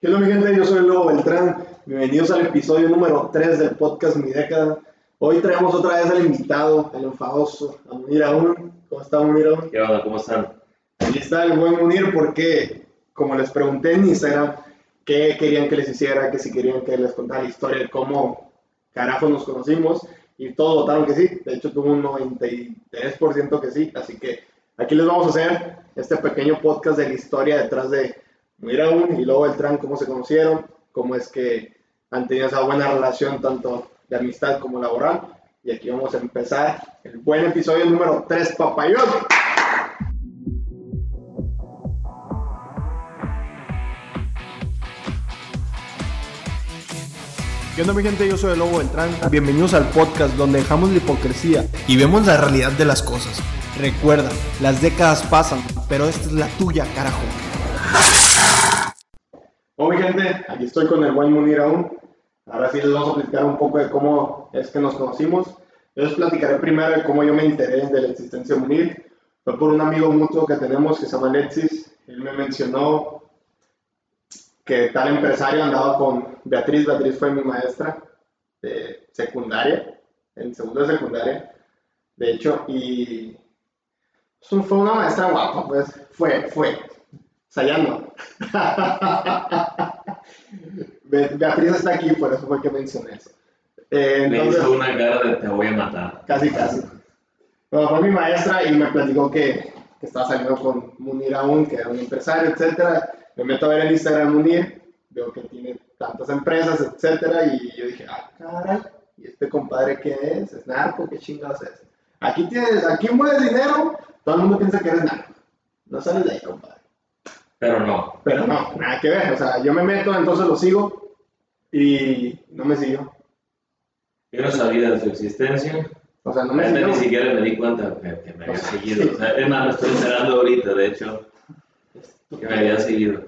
¿Qué onda mi gente? Yo soy Lobo Beltrán. Bienvenidos al episodio número 3 del podcast Mi Década. Hoy traemos otra vez al invitado, el enfadoso, a Munir Aún. ¿Cómo está Munir Aún? ¿Qué onda? ¿Cómo están? Aquí está el buen Munir porque, como les pregunté en Instagram, qué querían que les hiciera, que si querían que les contara la historia de cómo carajo nos conocimos, y todos votaron que sí. De hecho, tuvo un 93% que sí. Así que aquí les vamos a hacer este pequeño podcast de la historia detrás de Aún y luego Beltrán, cómo se conocieron, cómo es que han tenido esa buena relación tanto de amistad como laboral. Y aquí vamos a empezar el buen episodio número 3, papayón. ¿Qué onda mi gente? Yo soy el Lobo Beltrán. Bienvenidos al podcast donde dejamos la hipocresía y vemos la realidad de las cosas. Recuerda, las décadas pasan, pero esta es la tuya, carajo. Hola mi gente, aquí estoy con el buen Munir aún. Ahora sí les vamos a platicar un poco de cómo es que nos conocimos. Yo les platicaré primero de cómo yo me enteré de la existencia de Munir. Fue por un amigo mutuo que tenemos que se llama Alexis. Él me mencionó que tal empresario andaba con Beatriz. Beatriz fue mi maestra de secundaria, en segundo de secundaria, de hecho, y pues, fue una maestra guapa, pues fue, fue, Sayando. Beatriz está aquí, por eso fue que mencioné eso. Eh, me hizo una cara de te voy a matar. Casi, casi. Bueno, fue mi maestra y me platicó que, que estaba saliendo con Munir aún, que era un empresario, etcétera. Me meto a ver en Instagram Munir, veo que tiene tantas empresas, etcétera, y yo dije, ah, caray, ¿y este compadre qué es? ¿Es narco? ¿Qué chingados es? Aquí tienes, aquí mueves dinero, todo el mundo piensa que eres narco. No sales de ahí, compadre. Pero no. Pero no, nada que ver. O sea, yo me meto, entonces lo sigo y no me siguió. Yo no sabía de su existencia. O sea, no me siguió. Ni siquiera me di cuenta que, me había seguido. O sea, es más, me estoy enterando ahorita, de hecho, que me había seguido.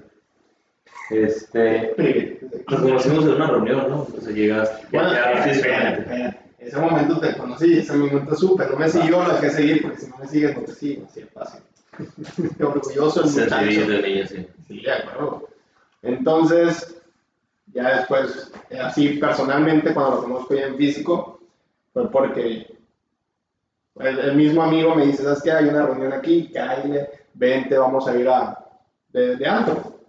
Este, nos conocimos en una reunión, ¿no? Entonces llegaste. Bueno, ya, físicamente. Ese momento te conocí, ese momento supe, no me siguió, lo dejé seguir, porque si no me sigues, no te sigo, así es fácil. Orgulloso el muchacho. Sí. Sí. Entonces, ya después, así personalmente, cuando lo conozco ya en físico, fue porque el, mismo amigo me dice, ¿sabes qué? Hay una reunión aquí, cállate, vente, vamos a ir a, de, de antro.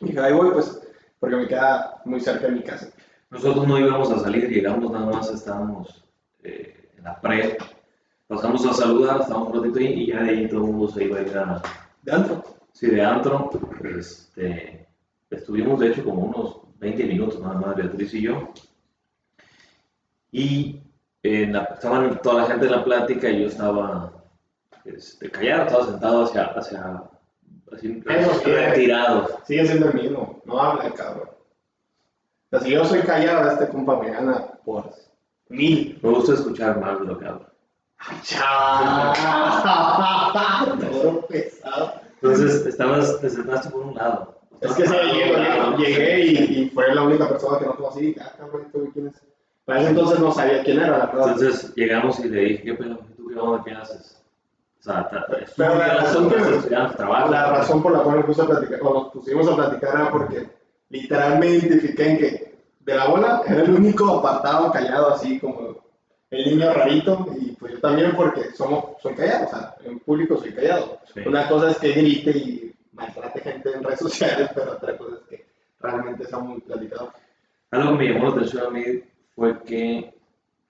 Y dije, ahí voy, pues, porque me queda muy cerca de mi casa. Nosotros no íbamos a salir, llegamos nada más, estábamos eh, en la pre pasamos a saludar, estábamos un ratito ahí y ya de ahí todo el mundo se iba a ir a... ¿De antro? Sí, de antro. Este, estuvimos de hecho como unos 20 minutos nada más, Beatriz y yo. Y en la, estaban toda la gente en la plática y yo estaba este, callado, estaba sentado hacia, hacia así, retirado. Sigue siendo el mismo, no habla el cabrón. O sea, si yo soy callado, este compa me gana por mil. Me gusta escuchar más de lo que hablo. Todo pesado. Entonces, estabas, te sentaste por un lado. Es que sí, llegué, y, y, fue la única persona que no tuvo así. Ah, cabrón, ¿quién es? Para ese entonces no sabía quién era, la verdad. Entonces llegamos y le dije, ¿qué pedo? ¿Tú qué onda? ¿Qué haces? O sea, Pero la razón, que la razón por la cual nos, puse a platicar, o nos pusimos a platicar era porque literalmente identifiqué en que de la bola era el único apartado callado, así como el niño rarito, y pues yo también porque somos, soy callado, o sea, en público soy callado. Una cosa es que grite y maltrate gente en redes sociales, pero otra cosa es que realmente sea muy platicado. Algo que me llamó la atención a mí fue que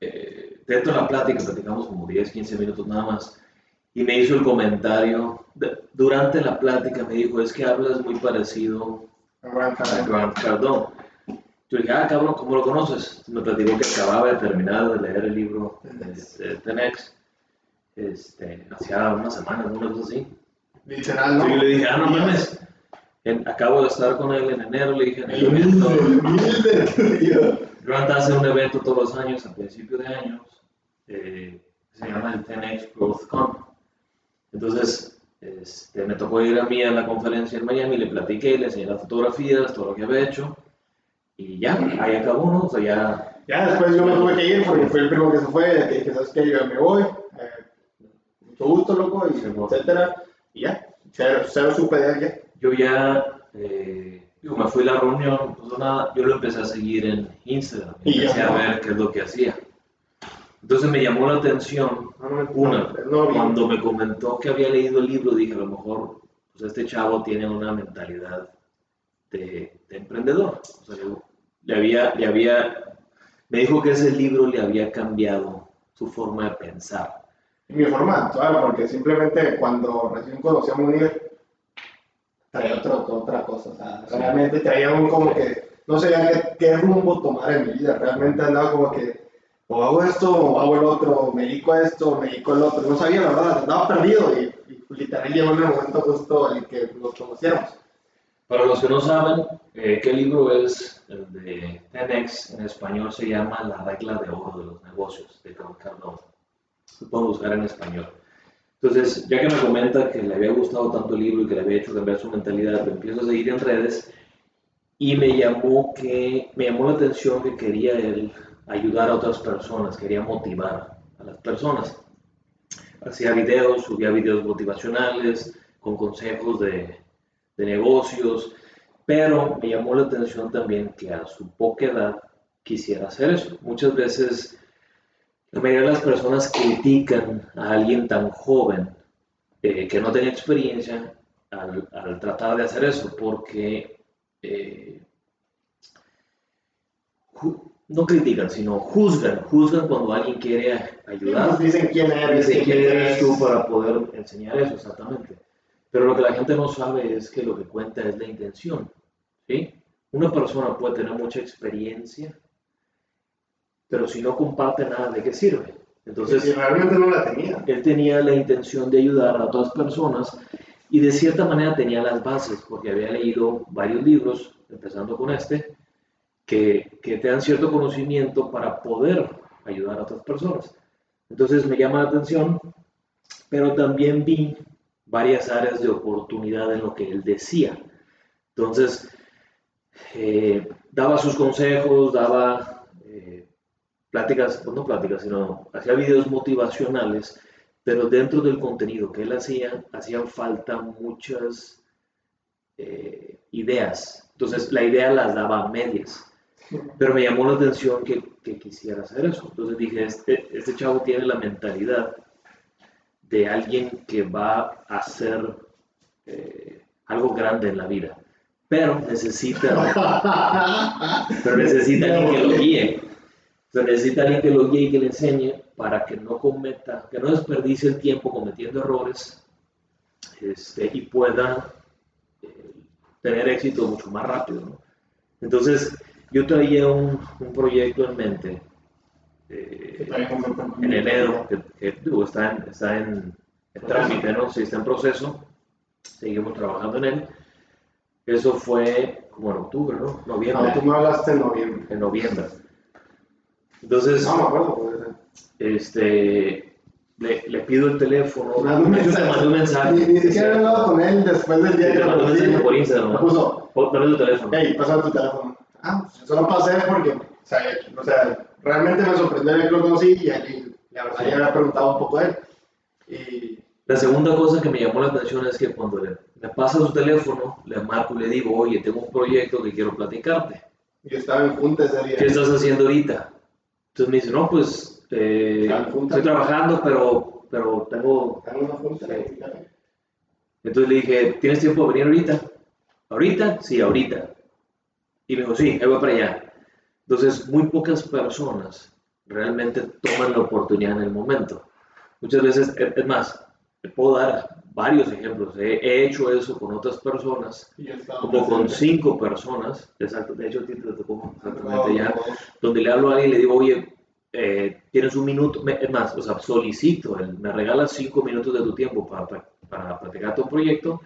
eh, dentro de la plática platicamos como 10, 15 minutos nada más, y me hizo el comentario, durante la plática me dijo, es que hablas muy parecido a Grant Cardone. Yo dije, ah, cabrón, ¿cómo lo conoces? Me platicó que acababa de terminar de leer el libro de Tenex, este, hacía unas semanas, una cosa así. Literal, ¿no? Y le dije, ah, no mames, acabo de estar con él en enero, le dije, en el evento. Grant hace un evento todos los años, a principios de años, eh, se llama el Tenex Growth Con. Entonces, este, me tocó ir a mí a la conferencia en Miami, le platiqué, le enseñé las fotografías, todo lo que había hecho y ya, ahí acabó, ¿no? O sea, ya... Ya después yo me tuve que ir porque fue el primero que se fue, que dije, ¿sabes qué? Yo me voy, eh, mucho gusto, loco, y etcétera, y ya, cero, cero supe de alguien. Yo ya, eh, digo, me fui a la reunión, pues nada, yo lo empecé a seguir en Instagram, Y empecé ya a no. ver qué es lo que hacía. Entonces me llamó la atención, No, no, una, no, no, cuando me comentó que había leído el libro, dije, a lo mejor pues este chavo tiene una mentalidad de, de emprendedor. O sea, le, había, le había, me dijo que ese libro le había cambiado su forma de pensar. mi forma de actuar, porque simplemente cuando recién conocí a Munir, traía otra, otra cosa. O sea, Sí. realmente traía un como que no sabía qué, qué rumbo tomar en mi vida. Realmente andaba como que o hago esto o hago el otro, me dedico a esto o me dedico al otro. No sabía, la verdad, andaba perdido y, y literal llegó en el momento justo en el que nos conociéramos. Para los que no saben, eh, ¿qué libro es el de 10X? En español se llama La regla de oro de los negocios, de Grant Cardone. Lo pueden buscar en español. Entonces, ya que me comenta que le había gustado tanto el libro y que le había hecho cambiar su mentalidad, lo empiezo a seguir en redes y me llamó, que, me llamó la atención que quería él ayudar a otras personas, quería motivar a las personas. Hacía videos, subía videos motivacionales con consejos de, de negocios, pero me llamó la atención también que a su poca edad quisiera hacer eso. Muchas veces la mayoría de las personas critican a alguien tan joven eh, que no tiene experiencia al, al tratar de hacer eso, porque eh, no critican, sino juzgan, juzgan cuando alguien quiere ayudar. Nos dicen quién eres, Dice, ¿quién eres tú para poder enseñar eso? Exactamente. Pero lo que la gente no sabe es que lo que cuenta es la intención. ¿sí? Una persona puede tener mucha experiencia, pero si no comparte nada, ¿de qué sirve? Entonces, si realmente no la tenía. él tenía la intención de ayudar a otras personas y de cierta manera tenía las bases, porque había leído varios libros, empezando con este, que, que te dan cierto conocimiento para poder ayudar a otras personas. Entonces me llama la atención, pero también vi varias áreas de oportunidad en lo que él decía. Entonces, eh, daba sus consejos, daba eh, pláticas, pues no pláticas, sino hacía videos motivacionales, pero dentro del contenido que él hacía, hacían falta muchas eh, ideas. Entonces, la idea las daba a medias. Pero me llamó la atención que, que quisiera hacer eso. Entonces dije, este, este chavo tiene la mentalidad de alguien que va a hacer eh, algo grande en la vida. Pero necesita, pero necesita alguien que lo guíe. Pero necesita alguien que lo guíe y que le enseñe para que no cometa, que no desperdicie el tiempo cometiendo errores este, y pueda eh, tener éxito mucho más rápido. ¿no? Entonces, yo traía un, un proyecto en mente eh, en enero, que, que, digo, está, en, está en, en trámite, ¿no? Sí, está en proceso, seguimos trabajando en él. Eso fue como en octubre, ¿no? Noviembre. No, tú me hablaste en noviembre. En noviembre. Entonces, No me acuerdo. este, le, le pido el teléfono. Un mensaje. mandé un mensaje. Ni, ni siquiera he hablado con él después del día Sí, que lo mandé un mensaje por Instagram. ¿no? puso, Dame tu teléfono. hey, pásame tu teléfono. Ah, pues eso lo pasé porque, o sea, o sea, realmente me sorprendió el que lo conocí y, la verdad ya había preguntado un poco de él. Y La segunda cosa que me llamó la atención es que cuando le, me pasa su teléfono, le marco y le digo, oye, tengo un proyecto que quiero platicarte. yo estaba en junta ese día. ¿Qué estás haciendo ahorita? Entonces me dice, no, pues eh, estoy trabajando, pero, pero tengo... En una junta. Sí. Entonces le dije, ¿tienes tiempo de venir ahorita? ¿Ahorita? Sí, ahorita. Y me dijo, sí, ahí voy para allá. Entonces, muy pocas personas realmente toman la oportunidad en el momento. Muchas veces, es es más, te puedo dar varios ejemplos. He, he hecho eso con otras personas, como con cinco personas, exacto, de hecho a ti te tocó exactamente ya, donde le hablo a alguien y le digo, oye, eh, tienes un minuto, es más, o sea, solicito, el- me regalas cinco minutos de tu tiempo para, para, para platicar tu proyecto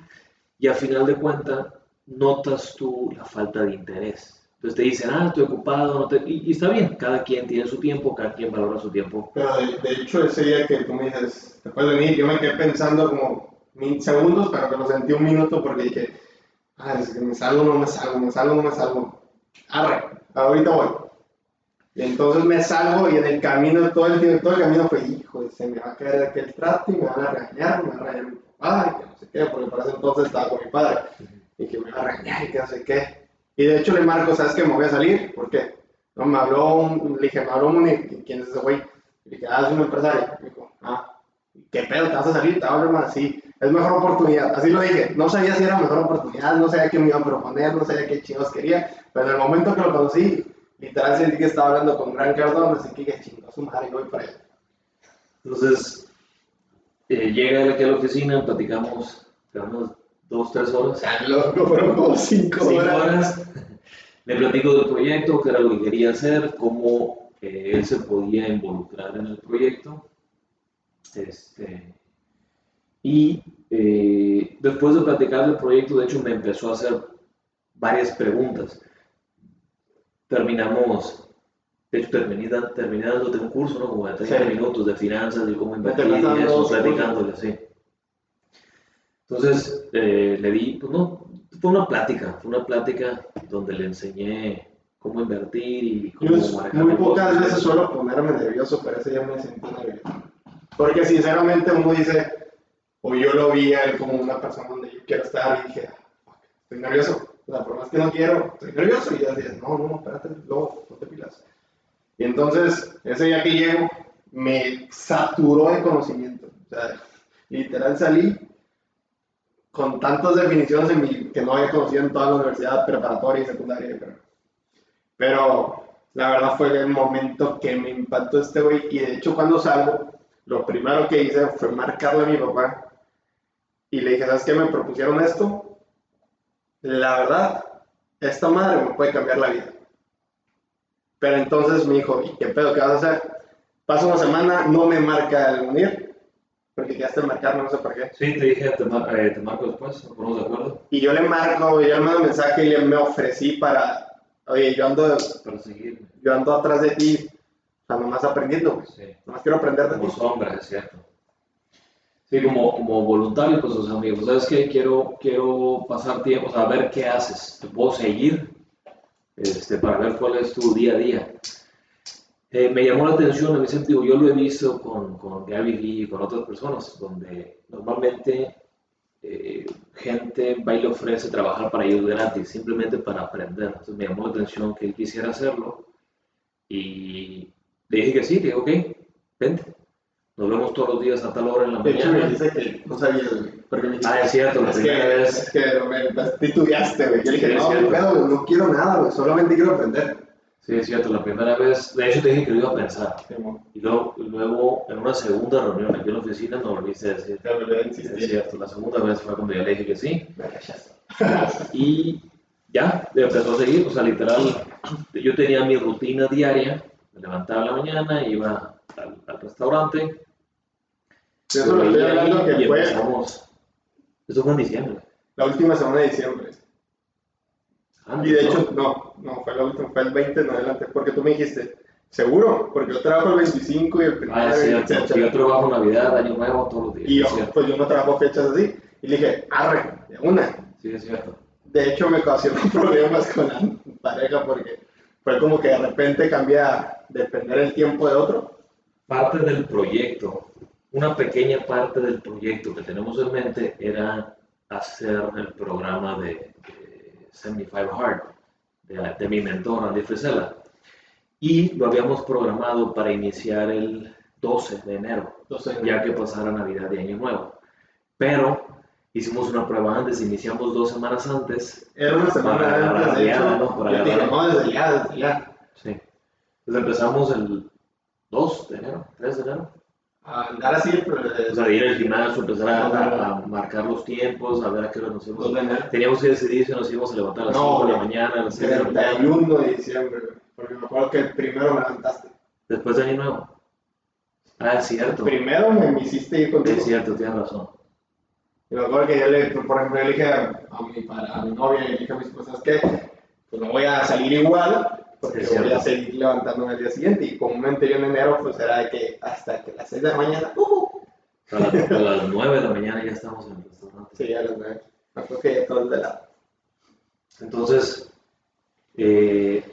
y al final de cuentas notas tú la falta de interés. Entonces te dicen, ah, estoy ocupado, y, está bien, cada quien tiene su tiempo, cada quien valora su tiempo. Pero de, de hecho, ese día que tú me dices, te puedes venir, yo me quedé pensando como mil segundos, pero que lo sentí un minuto porque dije, ah, es que me salgo, no me salgo, me salgo, no me salgo. Arre, ahorita voy. Y entonces me salgo y en el camino, todo el, todo el camino fue, hijo, se me va a caer aquel trato y me van a regañar, me va a regañar mi papá, y que no sé qué, porque para ese entonces estaba con mi padre. Y que me va a regañar y que no sé qué. Y de hecho le marco, ¿sabes qué? Me voy a salir. ¿Por qué? No, me habló un, le dije, me habló un, ¿quién es ese güey? Le dije, ah, es un empresario. Me dijo, ah, ¿qué pedo? ¿Te vas a salir? Te hablo más así. Es mejor oportunidad. Así lo dije. No sabía si era mejor oportunidad, no sabía qué me iba a proponer, no sabía qué chingos quería. Pero en el momento que lo conocí, literal sentí que estaba hablando con Gran Cardón, así que chingó su madre voy para allá. Entonces, eh, llega él aquí a la oficina, platicamos, quedamos dos, tres horas. Ah, fueron como cinco, cinco horas. horas. Le platico del proyecto, qué era lo que quería hacer, cómo eh, él se podía involucrar en el proyecto. Este, y eh, después de platicar del proyecto, de hecho, me empezó a hacer varias preguntas. Terminamos, de hecho, terminé, terminé dándote un curso, ¿no? Como de 30 Sí. minutos de finanzas, de cómo invertir y eso, platicándole, sí. Entonces, eh, le di, pues no, fue una plática, fue una plática donde le enseñé cómo invertir y cómo Yo manejar muy pocas veces suelo ponerme nervioso, pero ese día me sentí nervioso. Porque sinceramente uno dice, o yo lo vi a él como una persona donde yo quiero estar y dije, "Ah, estoy nervioso. O sea, por más que no quiero, estoy nervioso. Y yo decía, no, no, espérate, luego, no te pilas. Y entonces, ese día que llego, me saturó de conocimiento. O sea, literal salí con tantas definiciones en mi, que no había conocido en toda la universidad preparatoria y secundaria. creo. Pero la verdad fue el momento que me impactó este güey. Y de hecho, cuando salgo, lo primero que hice fue marcarle a mi papá. Y le dije, ¿sabes qué? Me propusieron esto. La verdad, esta madre me puede cambiar la vida. Pero entonces me dijo, ¿y qué pedo? ¿Qué vas a hacer? Pasa una semana, no me marca el unir. Porque quedaste en marcarme, no sé por qué. Sí, te dije, te, mar- eh, te marco después, nos ponemos de acuerdo Y yo le marco, yo le mando un mensaje y le me ofrecí para, oye, yo ando, para seguirme. yo ando atrás de ti, o sea, nomás aprendiendo, güey. Sí. nomás quiero aprender de Como ti. sombra, es cierto. Sí, como, como voluntario, pues, o sea, amigos, ¿sabes qué? Quiero, quiero pasar tiempo, o sea, ver qué haces. Te puedo seguir este, para ver cuál es tu día a día. Eh, me llamó la atención, en ese sentido, yo lo he visto con, con Gary Lee y con otras personas, donde normalmente eh, gente va y le ofrece trabajar para ellos gratis, simplemente para aprender. Entonces me llamó la atención que él quisiera hacerlo y le dije que sí, que ok, vente. Nos vemos todos los días a tal hora en la De hecho, me mañana. dice que no sabía, porque me dijiste, Ah, es cierto, la es primera que, vez. es que me titubeaste, güey. Yo le dije, no, no no quiero nada, güey, solamente quiero aprender. Sí, es cierto, la primera vez, de hecho te dije que lo iba a pensar. Y luego, luego en una segunda reunión aquí en la oficina me volviste a decir, a es cierto, la segunda vez fue cuando ya le dije que sí. Y ya, empezó a seguir, o sea, literal, yo tenía mi rutina diaria, me levantaba en la mañana, iba al, al restaurante, eso lo estoy hablando que fue. Eso fue en diciembre. la última semana de diciembre. Ah, Y de ¿no? hecho, no, no, fue la última, fue el 20 en adelante, porque tú me dijiste, seguro, porque yo trabajo el 25 y el primero, Ah, es cierto, yo trabajo Navidad, Año Nuevo, todos los días. Y yo, pues yo no trabajo fechas así. Y le dije, arre, de una. Sí, es cierto. De hecho, me ocasionó problemas con la pareja porque fue como que de repente cambia depender el tiempo de otro. Parte del proyecto, una pequeña parte del proyecto que tenemos en mente era hacer el programa de, de 75 Hard, de, de mi mentor, Andy Frisella. Y lo habíamos programado para iniciar el 12 de enero, Entonces, ya que pasara Navidad y Año Nuevo. Pero hicimos una prueba antes, iniciamos dos semanas antes. era una semana antes, de ya, hecho. ¿no? Para agarrar. no, desde ya, desde ya. Sí. Entonces empezamos el 2 de enero, 3 de enero. A andar así, pero O sea, ir al gimnasio, empezar a, a- a marcar los tiempos, a ver a qué hora nos íbamos. Teníamos que decidir si nos íbamos a levantar a las No, 5 de la mañana, a las 6 de la mañana, 31 de diciembre, porque me acuerdo que el primero me levantaste. después de Año Nuevo. Ah, es cierto. Primero me hiciste ir contigo. Es cierto, tienes razón. Y me acuerdo que yo le, por ejemplo, yo le dije a, mi, para- a mi novia y le dije a mis esposas que pues no voy a salir igual porque Es voy a seguir levantándome al día siguiente. Y comúnmente yo en enero pues era de que hasta que las 6 de la mañana, ¡uh! A las, a las 9 de la mañana ya estamos en el restaurante. Sí, a las 9. Me acuerdo que ya todo de lado. Entonces, eh,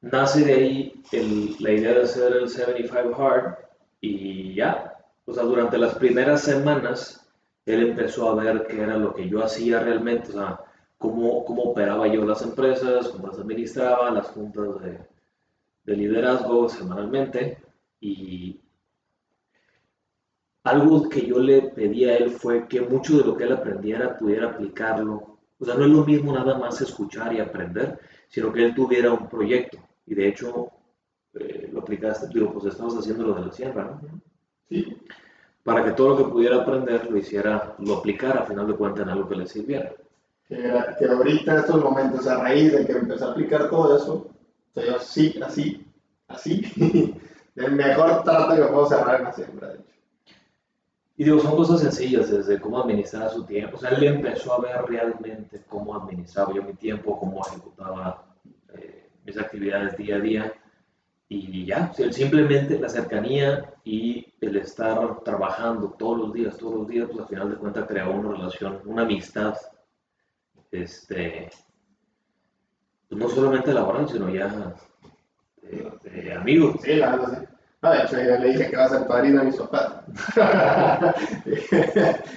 nace de ahí el- la idea de hacer el 75 Hard y ya. O sea, durante las primeras semanas, él empezó a ver qué era lo que yo hacía realmente. O sea, cómo, cómo operaba yo las empresas, cómo las administraba, las juntas de, de liderazgo semanalmente y algo que yo le pedí a él fue que mucho de lo que él aprendiera pudiera aplicarlo. O sea, no es lo mismo nada más escuchar y aprender, sino que él tuviera un proyecto. Y de hecho, eh, lo aplicaste, digo, pues estamos haciendo lo de la sierra, ¿no? Sí. Para que todo lo que pudiera aprender lo hiciera, lo aplicara a final de cuentas en algo que le sirviera. Que, que ahorita en estos momentos, a raíz de que empecé a aplicar todo eso, o sea, yo sí, así, así, el mejor trato que puedo cerrar en la siembra, de hecho. Y digo, son cosas sencillas, desde cómo administrar su tiempo. O sea, él empezó a ver realmente cómo administraba yo mi tiempo, cómo ejecutaba eh, mis actividades día a día. Y ya, o sea, simplemente la cercanía y el estar trabajando todos los días, todos los días, pues al final de cuentas creó una relación, una amistad, este, pues no solamente laboral, sino ya de, de amigos. Sí, la verdad, sí. No, de hecho, yo le dije que va a ser padrino a mis papás.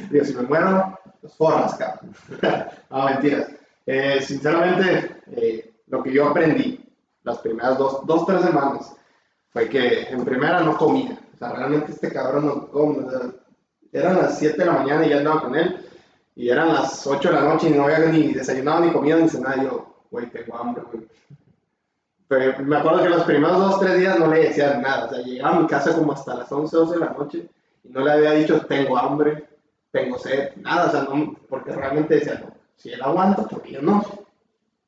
Digo, si me muero, los forras, cabrón. no, mentiras. Eh, sinceramente, eh, lo que yo aprendí las primeras dos, dos, tres semanas fue que en primera no comía. O sea, realmente este cabrón no come. O sea, eran las 7 de la mañana y ya andaba con él. Y eran las 8 de la noche y no había ni desayunado, ni comido, ni cenado. Yo, güey, tengo hambre, güey. Pero me acuerdo que los primeros dos, tres días no le decía nada. O sea, llegaba a mi casa como hasta las 11, 12 de la noche y no le había dicho, tengo hambre, tengo sed, nada. O sea, no, porque realmente decía, no, si él aguanta, porque yo no.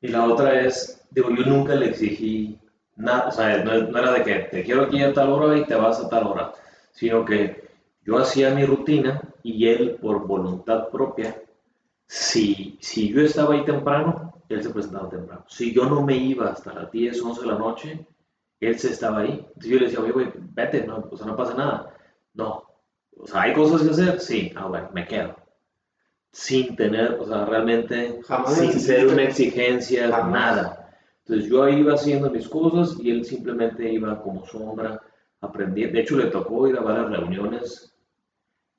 Y la otra es, digo, yo nunca le exigí nada, o sea, no, no, era de que te quiero aquí a tal hora y te vas a tal hora, sino que yo hacía mi rutina y él, por voluntad propia, si, si yo estaba ahí temprano, él se presentaba temprano. Si yo no me iba hasta las 10, 11 de la noche, él se estaba ahí. Entonces yo le decía, oye, güey, vete, no, o sea, no pasa nada. No, o sea, ¿hay cosas que hacer? Sí, ah, bueno, me quedo. Sin tener, o sea, realmente, Jamás sin ser una exigencia, Jamás. nada. Entonces yo iba haciendo mis cosas y él simplemente iba como sombra aprendiendo. De hecho, le tocó ir a varias reuniones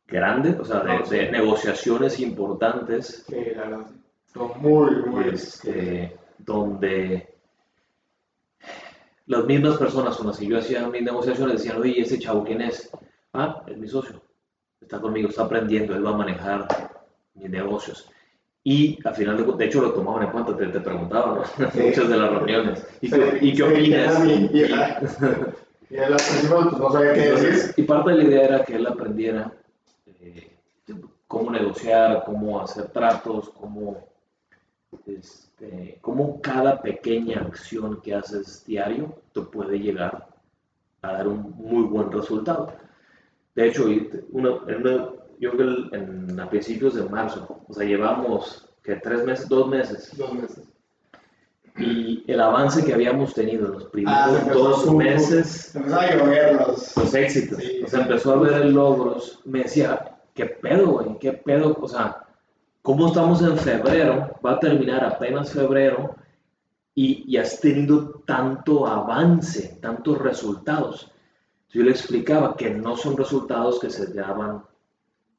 grandes, o sea, de, Ah, sí. de negociaciones importantes, Sí, la verdad. Son muy, muy. este, donde las mismas personas con las que yo hacía mis negociaciones decían, oye, ese chavo, ¿quién es? Ah, es mi socio. Está conmigo, está aprendiendo, él va a manejar mis negocios. Y al final, de, de hecho, lo tomaban en cuenta, te, te preguntaban ¿no? Sí. muchas de las reuniones. ¿Y qué, Sí, y qué opinas? Y, y, principios pues, no sabía qué decir. Y parte de la idea era que él aprendiera eh, cómo negociar, cómo hacer tratos, cómo, este, cómo cada pequeña acción que haces diario te puede llegar a dar un muy buen resultado. De hecho, yo creo que a principios de marzo, o sea, llevamos que tres meses, dos meses, Dos meses. Y el avance que habíamos tenido en los Ah, primeros empezó dos su- meses Empezaba a llover los. los éxitos. Sí. O sea, empezó a ver logros. Me decía, ¿qué pedo, güey? ¿Qué pedo? O sea, ¿cómo estamos en febrero? Va a terminar apenas febrero y, y has tenido tanto avance, tantos resultados. Yo le explicaba que no son resultados que se daban, o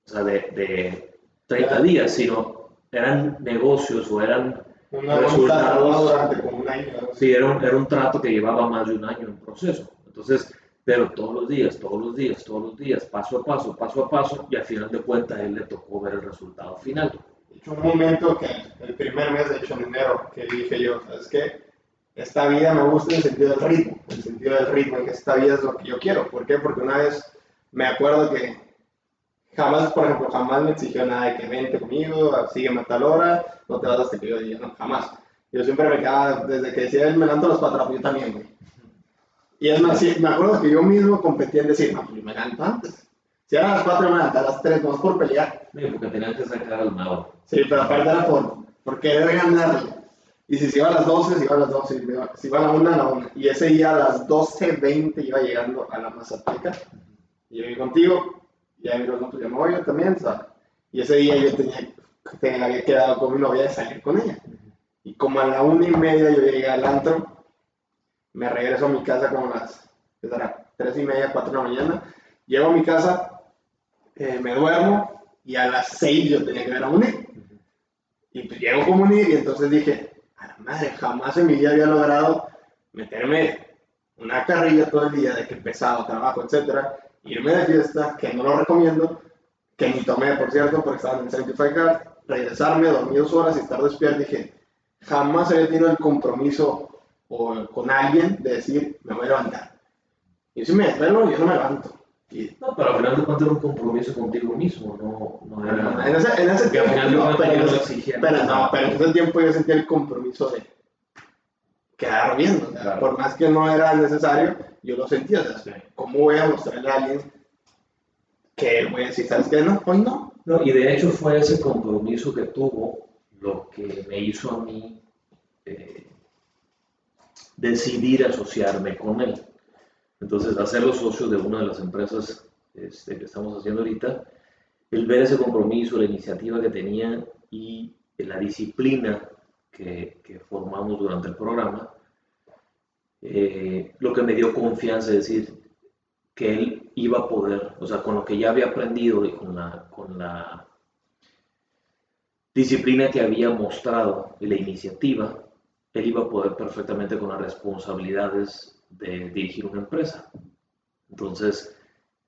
sea, de, de 30 Ya. días, sino eran negocios o eran, Una resultados. durante como un año. ¿no? sí, era un, era un trato que llevaba más de un año en proceso. Entonces, pero todos los días, todos los días, todos los días, paso a paso, paso a paso, y al final de cuentas él le tocó ver el resultado final. De hecho, un momento que el primer mes, de hecho en enero, que dije yo, ¿sabes qué? Esta vida me gusta en el sentido del ritmo, en el sentido del ritmo, que esta vida es lo que yo quiero. ¿Por qué? Porque una vez me acuerdo que jamás, por ejemplo, jamás me exigió nada de que vente conmigo, sígueme a tal hora, no te vas hasta que yo diga, no, jamás. Yo siempre me quedaba, desde que decía él, me a las 4, yo también, güey. Y es más, sí, me acuerdo que yo mismo competía en decir, no, pues yo me levanto antes. Si eran las 4, me levantaba a las 3, no es por pelear. Sí, porque tenían que sacar al mago. Sí, pero aparte era por, por querer ganarle. Y si se iba a las 12, se iba a las 12. Si iba- a la 1, a la 1. Y ese día a las 12.20 iba llegando a la Mazateca. Y llegué contigo. Y ahí me dijo, no, pues voy yo también, ¿sabes? Y ese día yo tenía, tenía, había quedado con mi novia de salir con ella. Y como a la una y media yo llegué al antro, me regreso a mi casa como a las. Tres y media, cuatro de la mañana. Llego a mi casa, eh, me duermo y a las seis yo tenía que ver a Monique. Y pues llego como unir y entonces dije, a la madre, jamás en mi vida había logrado meterme una carrilla todo el día de que pesado, trabajo, etcétera, irme de fiesta, que no lo recomiendo, que ni tomé, por cierto, porque estaba en el 75 Card, regresarme, dormir dos horas y estar despierto, dije, jamás había tenido el compromiso o, con alguien de decir, me voy a levantar. Y si me desvelo, yo no me levanto. Y, No, pero al final de cuentas era un compromiso contigo mismo, no, no era... en ese, en ese tiempo, final no, pero, no pero no, pero en ese tiempo yo sentía el compromiso de quedar bien, o sea, Claro. por más que no era necesario, yo lo sentía, o sea, Sí. ¿cómo voy a mostrarle a alguien que voy a decir, ¿sabes qué? No, hoy no. No, y de hecho fue ese compromiso que tuvo lo que me hizo a mí eh, decidir asociarme con él. Entonces, hacerlo socio de una de las empresas este, que estamos haciendo ahorita, el ver ese compromiso, la iniciativa que tenía y la disciplina que, que formamos durante el programa, eh, lo que me dio confianza es decir que él iba a poder, o sea, con lo que ya había aprendido y con la, con la disciplina que había mostrado y la iniciativa, él iba a poder perfectamente con las responsabilidades de dirigir una empresa. Entonces,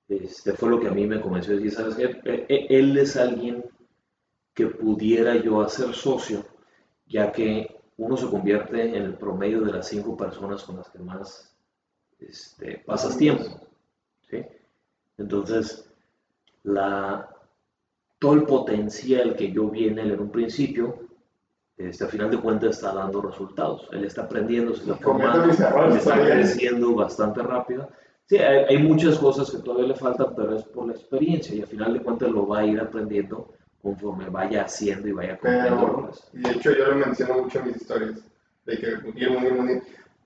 este fue lo que a mí me convenció de decir, ¿sabes qué? E- e- Él es alguien que pudiera yo hacer socio, ya que uno se convierte en el promedio de las cinco personas con las que más este, pasas tiempo. ¿sí? Entonces, la, todo el potencial que yo vi en él en un principio, este, a final de cuentas está dando resultados. Él está aprendiendo, se está formando, está creciendo bastante rápido. Sí, hay, hay muchas cosas que todavía le faltan, pero es por la experiencia y a final de cuentas lo va a ir aprendiendo conforme vaya haciendo y vaya errores. y de hecho yo lo menciono mucho en mis historias, de que Munir, Munir, Munir,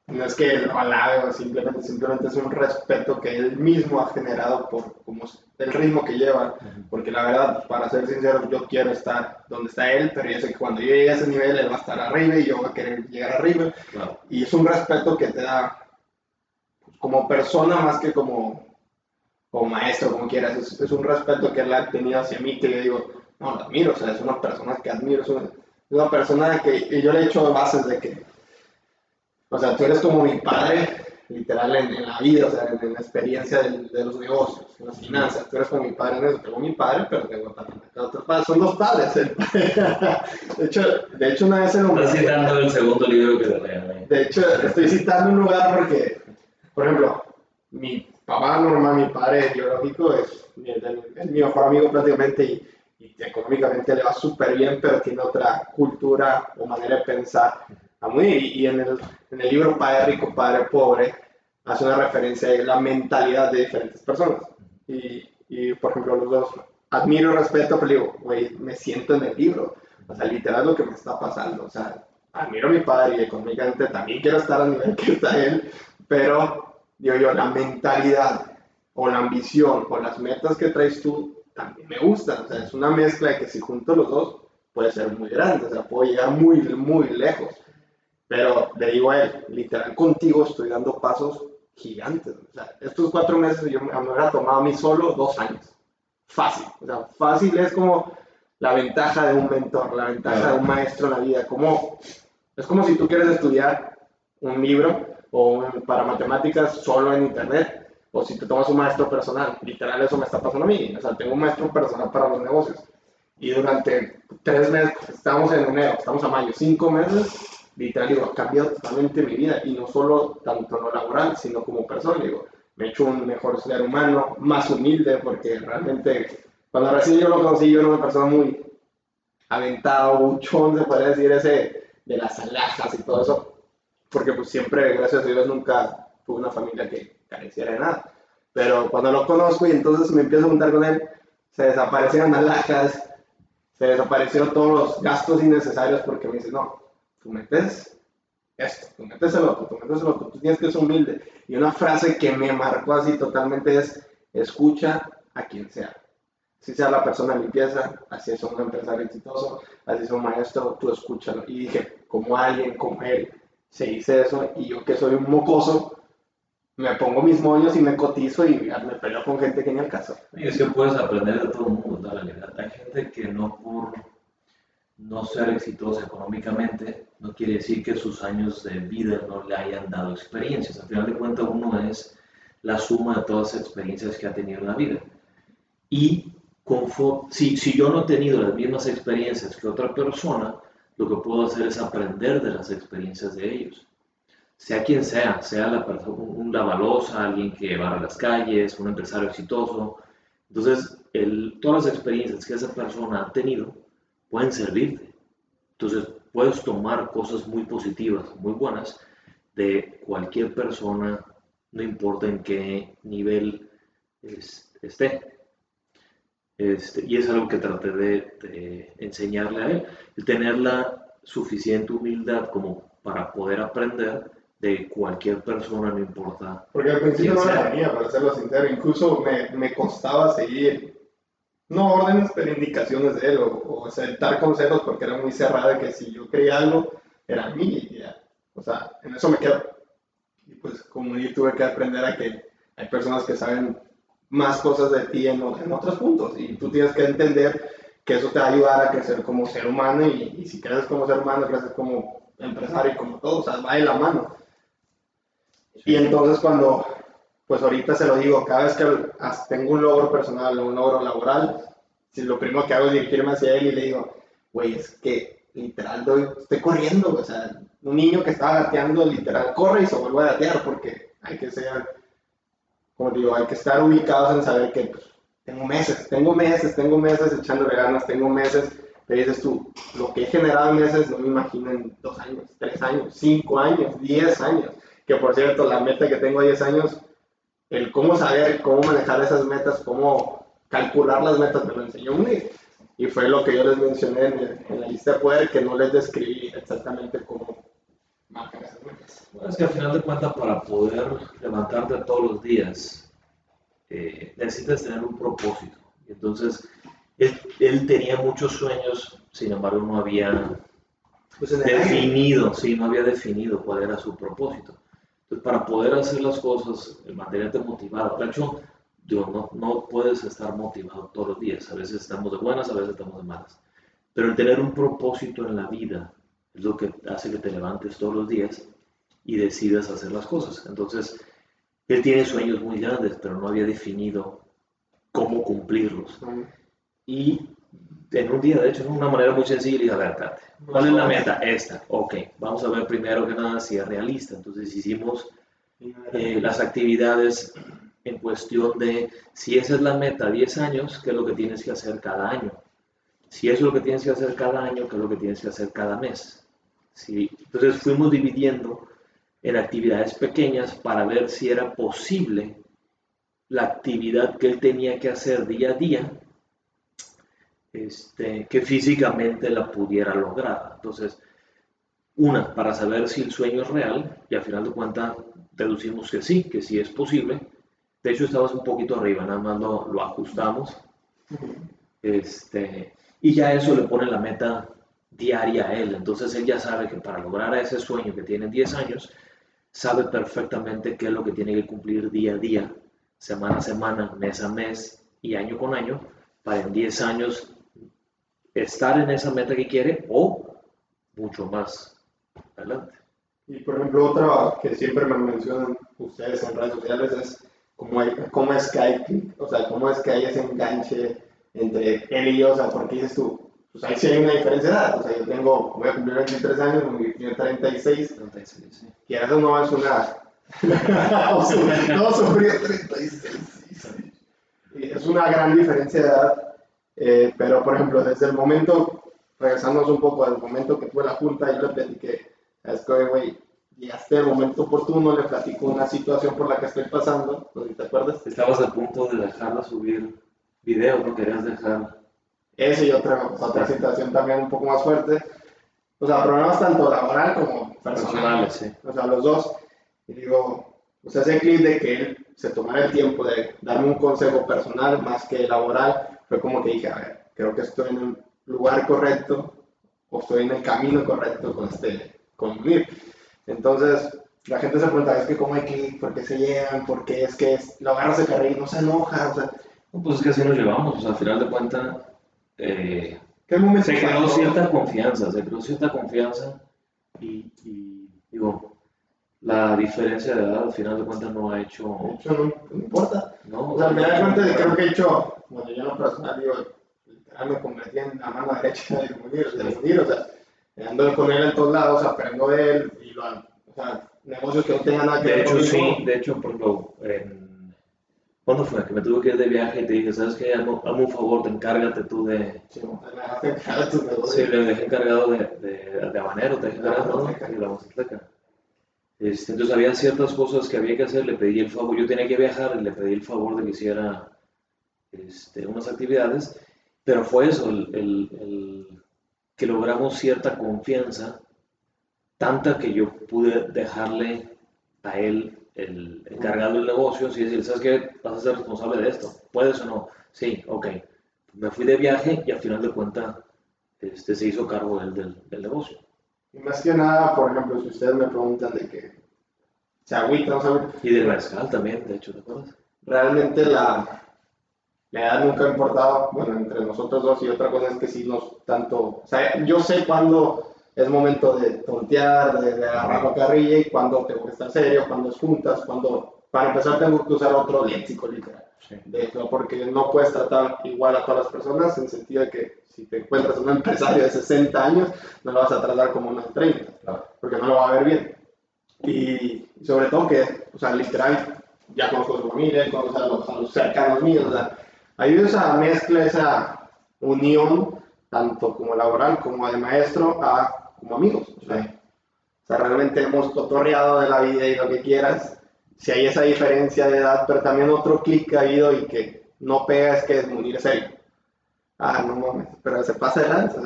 no es que lo alabe simplemente, simplemente es un respeto que él mismo ha generado por como el ritmo que lleva, porque la verdad, para ser sincero, yo quiero estar donde está él, pero yo sé que cuando yo llegue a ese nivel, él va a estar arriba y yo voy a querer llegar arriba, Claro. y es un respeto que te da pues, como persona más que como, como maestro, como quieras, es, es un respeto que él ha tenido hacia mí que yo digo, no, lo admiro, o sea, es una persona que admiro, es una, una persona que y yo le he hecho bases de que, o sea, tú eres como mi padre, literal, en, en la vida, o sea, en, en la experiencia del- de, los negocios, en las finanzas, tú eres como mi padre en eso, tengo mi padre, pero tengo también otro padre, son dos padres, el padre. de hecho, de hecho una vez se lo Estás citando el segundo libro que te regalé. de hecho, estoy citando un lugar porque, por ejemplo, mi papá normal, mi padre biológico, es, es mi mejor amigo prácticamente y, y económicamente le va súper bien, pero tiene otra cultura o manera de pensar y, y en, el, en el libro Padre Rico, Padre Pobre, hace una referencia a la mentalidad de diferentes personas. Y, y, por ejemplo, los dos admiro y respeto, pero digo, güey, me siento en el libro. O sea, literal lo que me está pasando. O sea, admiro a mi padre y económicamente también quiero estar al nivel que está él, pero digo yo, la mentalidad o la ambición o las metas que traes tú también me gustan. O sea, es una mezcla de que si junto los dos puede ser muy grande, o sea, puedo llegar muy, muy lejos. Pero le digo a él, literal, contigo estoy dando pasos gigantes. O sea, estos cuatro meses yo me hubiera tomado a mí solo dos años. Fácil. O sea, fácil es como la ventaja de un mentor, la ventaja de un maestro en la vida. Como, es como si tú quieres estudiar un libro o un- para matemáticas solo en internet, o si te tomas un maestro personal. Literal, eso me está pasando a mí. O sea, tengo un maestro personal para los negocios. Y durante tres meses, estamos en enero, estamos a mayo, cinco meses, literal, digo, ha cambiado totalmente mi vida. Y no solo tanto lo laboral, sino como persona. Digo, me he hecho un mejor ser humano, más humilde, porque realmente, cuando recién yo lo conocí, yo era una persona muy aventado, buchón, se puede decir, ese de las alhajas y todo eso. Porque pues siempre, gracias a Dios, nunca tuve una familia que careciera de nada. Pero cuando lo conozco y entonces me empiezo a juntar con él, se desaparecieron alhajas, se desaparecieron todos los gastos innecesarios porque me dice, no, tú metes esto, tú metes el otro, tú metes el otro, tú tienes que ser humilde. Y una frase que me marcó así totalmente es, escucha a quien sea. Si sea la persona limpieza, así es un empresario exitoso, así es un maestro, tú escúchalo. Y dije, como alguien como él se dice eso, y yo que soy un mocoso, me pongo mis moños y me cotizo y me peleo con gente que ni al caso. Y es que puedes aprender de todo el mundo, en realidad. Hay gente que no por no ser exitoso económicamente no quiere decir que sus años de vida no le hayan dado experiencias. Al final de cuentas, uno es la suma de todas las experiencias que ha tenido en la vida. Y si, si yo no he tenido las mismas experiencias que otra persona, lo que puedo hacer es aprender de las experiencias de ellos. Sea quien sea, sea la persona, un lavalosa, alguien que va a las calles, un empresario exitoso. Entonces, el, todas las experiencias que esa persona ha tenido pueden servirte. Entonces, puedes tomar cosas muy positivas, muy buenas de cualquier persona, no importa en qué nivel esté. Este, y es algo que traté de, enseñarle a él, el tener la suficiente humildad como para poder aprender de cualquier persona, no importa. Porque al principio no la tenía, para serlo sincero, incluso me, me, costaba seguir, no órdenes, pero indicaciones de él, o, o aceptar consejos porque era muy cerrada, que si yo creía algo, era mi idea. O sea, en eso me quedo. Y pues como yo tuve que aprender a que hay personas que saben más cosas de ti en, en, otros puntos. Y tú tienes que entender que eso te va a ayudar a crecer como ser humano y, si creces como ser humano, creces como empresario y como todo, o sea, va de la mano. Y entonces cuando, pues ahorita se lo digo, cada vez que tengo un logro personal o un logro laboral, si lo primero que hago es dirigirme hacia él y le digo, güey, es que literal doy, estoy corriendo, o sea, un niño que estaba gateando, literal, corre y se vuelve a gatear porque hay que ser como digo, hay que estar ubicados en saber que pues, tengo meses, tengo meses, tengo meses echándole ganas, tengo meses, pero dices tú, lo que he generado en meses no me imagino en dos años, tres años, cinco años, diez años, que por cierto, la meta que tengo a diez años, el cómo saber, cómo manejar esas metas, cómo calcular las metas, me lo enseñó Unir. Y fue lo que yo les mencioné en, en la lista de poder, que no les describí exactamente cómo es que al final de cuentas, para poder levantarte todos los días, eh, necesitas tener un propósito. Entonces, él, tenía muchos sueños, sin embargo, no había pues definido, sí, no había definido cuál era su propósito. Entonces, para poder hacer las cosas, mantenerte motivado, de hecho, no, no puedes estar motivado todos los días. A veces estamos de buenas, a veces estamos de malas. Pero el tener un propósito en la vida es lo que hace que te levantes todos los días y decidas hacer las cosas. Entonces, él tiene sueños muy grandes, pero no había definido cómo cumplirlos. Y en un día, de hecho, de una manera muy sencilla, dije, a ver, ¿cuál es la meta? Esta. Ok, vamos a ver primero que nada si es realista. Entonces hicimos eh, las actividades en cuestión de si esa es la meta 10 años, ¿qué es lo que tienes que hacer cada año? Si eso es lo que tienes que hacer cada año, ¿qué es lo que tienes que hacer cada mes? ¿sí? Entonces fuimos dividiendo en actividades pequeñas para ver si era posible la actividad que él tenía que hacer día a día, este, que físicamente la pudiera lograr. Entonces, una, para saber si el sueño es real, y al final de cuentas deducimos que sí, que sí es posible. De hecho, estabas un poquito arriba, nada más lo, lo ajustamos. Este, y ya eso le pone la meta diaria a él. Entonces él ya sabe que para lograr ese sueño que tiene 10 años, sabe perfectamente qué es lo que tiene que cumplir día a día, semana a semana, mes a mes y año con año, para en 10 años estar en esa meta que quiere o mucho más adelante. Y por ejemplo, otra que siempre me mencionan ustedes en redes sociales es cómo, cómo es que hay, o sea, cómo es que hay ese enganche entre él y yo, o sea, porque dices tú, pues ahí sí hay una diferencia de edad. O sea, yo tengo, voy a cumplir 23 años, mi tiene 36. 36, sí. Y eso no es una. no, sufrí 36. Es una gran diferencia de edad. Eh, pero, por ejemplo, desde el momento, regresándonos un poco al momento que tuve la junta, yo le platiqué, es que, güey, llegaste el momento oportuno, le platico una situación por la que estoy pasando, ¿te acuerdas? Estabas a punto de dejarla subir videos, no querías dejar eso y otra, otra situación también un poco más fuerte. O sea, problemas tanto laboral como personales. Sí. O sea, los dos. Y digo, o sea, ese clip de que él se tomara el tiempo de darme un consejo personal más que laboral, fue como que dije, a ver, creo que estoy en el lugar correcto o estoy en el camino correcto con este, con Entonces, la gente se pregunta, es que cómo hay clic, por qué se llegan, por qué es que lo agarras de carril no se enoja, o sea. Pues es que así nos llevamos, o sea, al final de cuentas, eh, ¿Qué momento Se creó cierta confianza, se creó cierta confianza y, y, digo, la diferencia de edad al final de cuentas no ha hecho, De hecho, no, no importa. no, O sea, me da cuenta de creo que he hecho, bueno, yo en lo personal, digo, literal me convertí en la mano derecha de Munir, de Munir, o sea, ando con él en todos lados, aprendo de él, y lo, o sea, negocios que no tengan nada que De ver hecho, conmigo. sí, de hecho, por ejemplo, en... ¿cuándo fue? Que me tuve que ir de viaje y te dije, ¿sabes qué? Hazme un favor, te encárgate tú de... Sí, me dejaste encargar tus negocios. Sí, le dejé encargado de, de, de habanero, te dejé encargado, ¿no? Y la Mazatleca. Este, entonces había ciertas cosas que había que hacer, le pedí el favor, yo tenía que viajar le pedí el favor de que hiciera este, unas actividades, pero fue eso, el que logramos cierta confianza, tanta que yo pude dejarle a él el encargado del negocio y decir, ¿sabes qué? Vas a ser responsable de esto, ¿puedes o no? Sí, ok. Me fui de viaje y al final de cuentas este, se hizo cargo él del, del negocio. Y más que nada, por ejemplo, si ustedes me preguntan de que se agüita, no se agüita, Y del mezcal también, de hecho, ¿te acuerdas? realmente la, la edad nunca ha importado, bueno, entre nosotros dos y otra cosa es que sí nos tanto, o sea, yo sé cuándo es momento de tontear, de, de agarrar la carrilla y cuándo tengo que estar serio, cuándo es juntas, cuándo, para empezar tengo que usar otro léxico literal, Sí. de porque no puedes tratar igual a todas las personas en sentido de que si te encuentras un empresario de 60 años, no lo vas a tratar como uno de 30 Claro. porque no lo va a ver bien. Y sobre todo que, o sea, literal, ya conozco a su familia, conozco a los, a los cercanos míos, o sea, hay esa mezcla, esa unión, tanto como laboral como de maestro, a como amigos. O sea, o sea, realmente hemos cotorreado de la vida y lo que quieras. Si hay esa diferencia de edad, pero también otro clic que ha habido y que no pega es que es Munir es serio. Ah, no mames, pero se pasa de lanza,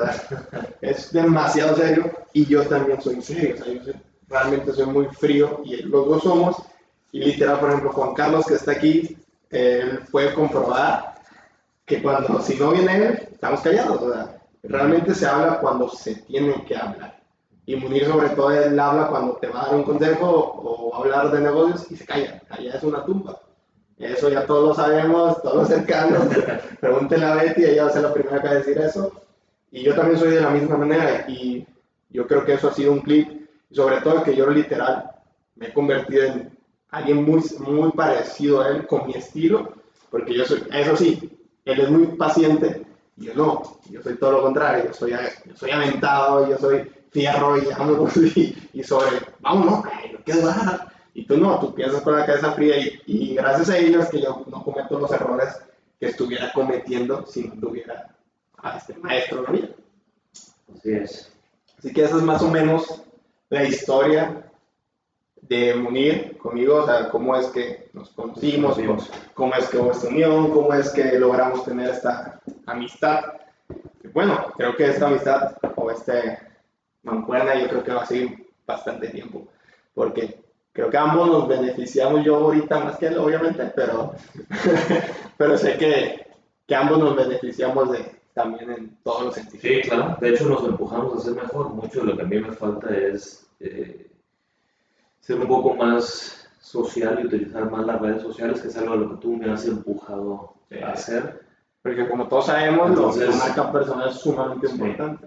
es demasiado serio y yo también soy serio, realmente soy muy frío y los dos somos, y literal, por ejemplo, Juan Carlos que está aquí, él puede comprobar que cuando, si no viene él, estamos callados, o realmente se habla cuando se tiene que hablar. Y Munir sobre todo, él habla cuando te va a dar un consejo o hablar de negocios y se calla, allá es una tumba. Eso ya todos lo sabemos, todos los cercanos. Pregúntenle a Betty, ella va a ser la primera que va a decir eso. Y yo también soy de la misma manera y yo creo que eso ha sido un clip, sobre todo que yo literal me he convertido en alguien muy, muy parecido a él con mi estilo, porque yo soy, eso sí, él es muy paciente y yo no, yo soy todo lo contrario, yo soy, yo soy aventado, yo soy fierro y vámonos y, y sobre, vámonos, quiero bajar. Y tú no, tú piensas con la cabeza fría y, y gracias a ellos que yo no cometo los errores que estuviera cometiendo si no tuviera a este maestro en la vida. Así es. Así que esa es más o menos la historia de Munir conmigo, o sea, cómo es que nos conocimos, cómo, cómo es que hubo esta unión, cómo es que logramos tener esta amistad. Bueno, creo que esta amistad o este mancuerna yo creo que va a seguir bastante tiempo, porque creo que ambos nos beneficiamos, yo ahorita más que él obviamente, pero, pero sé que, que ambos nos beneficiamos de, también en todos los sentidos. Sí, claro. De hecho, nos empujamos a ser mejor. Mucho de lo que a mí me falta es eh, ser un poco más social y utilizar más las redes sociales, que es algo a lo que tú me has empujado a hacer. Porque como todos sabemos, Entonces- la marca personal es sumamente Sí. importante.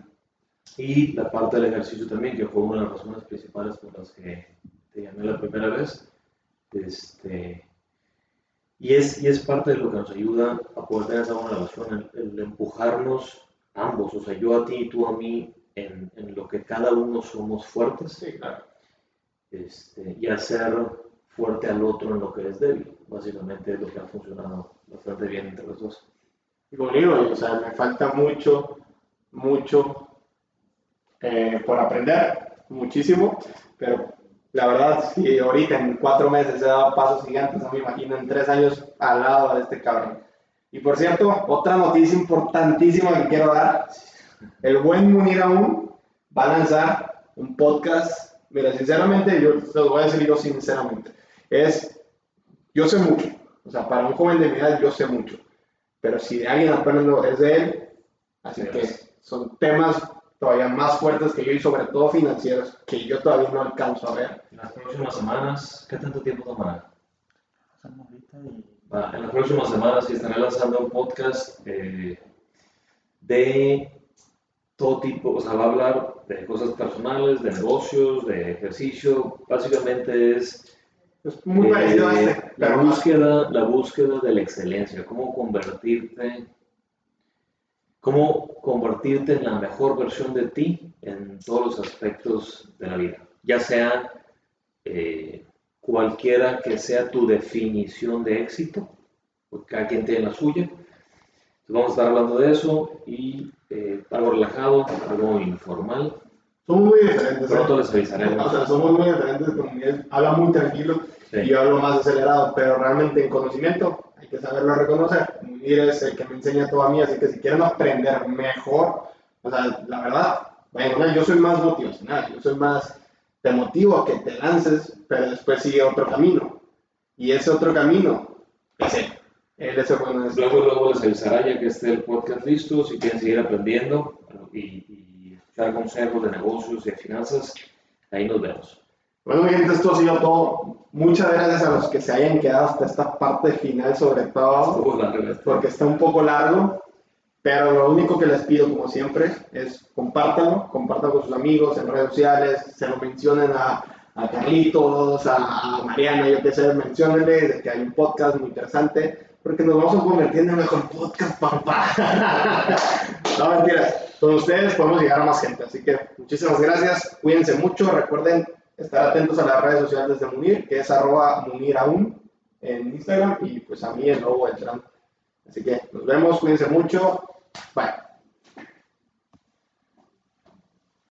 Y la parte del ejercicio también, que fue una de las razones principales por las que te llamé la primera vez. Este, y, es, y es parte de lo que nos ayuda a poder tener esa buena relación, el, el empujarnos ambos, o sea, yo a ti y tú a mí, en, en lo que cada uno somos fuertes Sí, claro. este, y hacer fuerte al otro en lo que es débil. Básicamente es lo que ha funcionado bastante bien entre los dos. Digo, o sea, me falta mucho, mucho eh, por aprender, muchísimo, pero la verdad, si ahorita en cuatro meses he dado pasos gigantes, no me imagino en tres años al lado de este cabrón. Y por cierto, otra noticia importantísima que quiero dar, el buen Munir aún va a lanzar un podcast, mira, sinceramente, yo se los voy a decir yo sinceramente, es, yo sé mucho, o sea, para un joven de mi edad yo sé mucho, pero si de alguien aprendo es de él, así Sí, que son temas todavía más fuertes que yo y sobre todo financieros que yo todavía no alcanzo a ver. En las próximas semanas, ¿qué tanto tiempo tomará? Va, en las próximas semanas sí estaré lanzando un podcast eh, de todo tipo, o sea, va a hablar de cosas personales, de negocios, de ejercicio, básicamente es Es muy parecido a eh, este. la búsqueda, la búsqueda de la excelencia, cómo convertirte, cómo convertirte en la mejor versión de ti en todos los aspectos de la vida, ya sea eh, cualquiera que sea tu definición de éxito, porque cada quien tiene la suya. Entonces vamos a estar hablando de eso y eh, algo relajado, algo informal. Somos muy diferentes. ¿eh? Pronto les avisaremos. O sea, somos muy diferentes. Como Miguel habla muy tranquilo Sí. y yo hablo más acelerado, pero realmente en conocimiento que saberlo reconocer. Munir es el que me enseña todo a mí, así que si quieren aprender mejor, o sea, la verdad, él. Yo soy más motivacional, yo soy más, te motivo a que te lances, pero después sigue otro camino. Y ese otro camino es él. Él es el bueno de esto. Luego, luego les avisará ya que esté el podcast listo, si quieren seguir aprendiendo y, y escuchar consejos de negocios y de finanzas, ahí nos vemos. Bueno, mi gente, esto ha sido todo. Muchas gracias a los que se hayan quedado hasta esta parte final, sobre todo, porque está un poco largo. Pero lo único que les pido, como siempre, es compártanlo, compártanlo con sus amigos en redes sociales, se lo mencionen a, a Carlitos, a, a Mariana, yo qué sé, menciónenle de que hay un podcast muy interesante, porque nos vamos a convertir en el mejor podcast, papá. no, mentiras. Con ustedes podemos llegar a más gente, así que muchísimas gracias, cuídense mucho, recuerden estar atentos a las redes sociales de Munir, que es arroba muniraun en Instagram, y pues a mí el logo del Así que nos vemos, cuídense mucho. Bye.